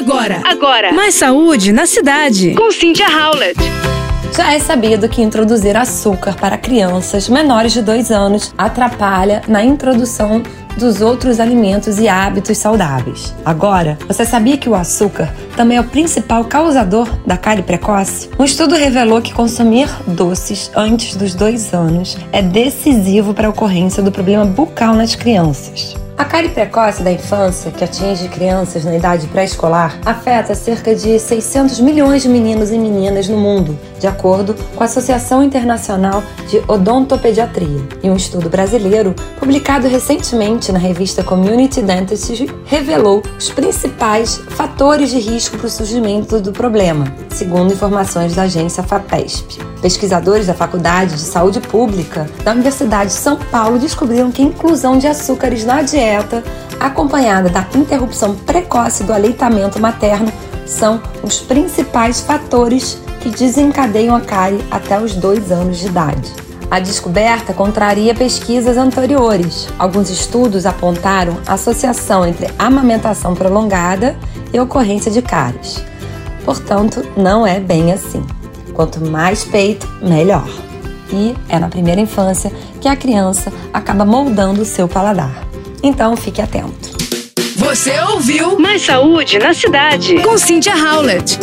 Agora, Agora, mais saúde na cidade. com Cynthia Howlett. Já é sabido que introduzir açúcar para crianças menores de 2 anos atrapalha na introdução dos outros alimentos e hábitos saudáveis. Agora, você sabia que o açúcar também é o principal causador da cárie precoce? Um estudo revelou que consumir doces antes dos 2 anos é decisivo para a ocorrência do problema bucal nas crianças. A cárie precoce da infância, que atinge crianças na idade pré-escolar, afeta cerca de 600 milhões de meninos e meninas no mundo, de acordo com a Associação Internacional de Odontopediatria. E um estudo brasileiro, publicado recentemente na revista Community Dentistry, revelou os principais fatores de risco para o surgimento do problema, segundo informações da agência FAPESP. Pesquisadores da Faculdade de Saúde Pública da Universidade de São Paulo descobriram que a inclusão de açúcares na dieta, acompanhada da interrupção precoce do aleitamento materno, são os principais fatores que desencadeiam a cárie até os dois anos de idade. A descoberta contraria pesquisas anteriores. Alguns estudos apontaram associação entre amamentação prolongada e ocorrência de cáries. Portanto, não é bem assim. Quanto mais peito, melhor. E é na primeira infância que a criança acaba moldando o seu paladar. Então fique atento. Você ouviu Mais saúde na cidade. com Cynthia Howlett.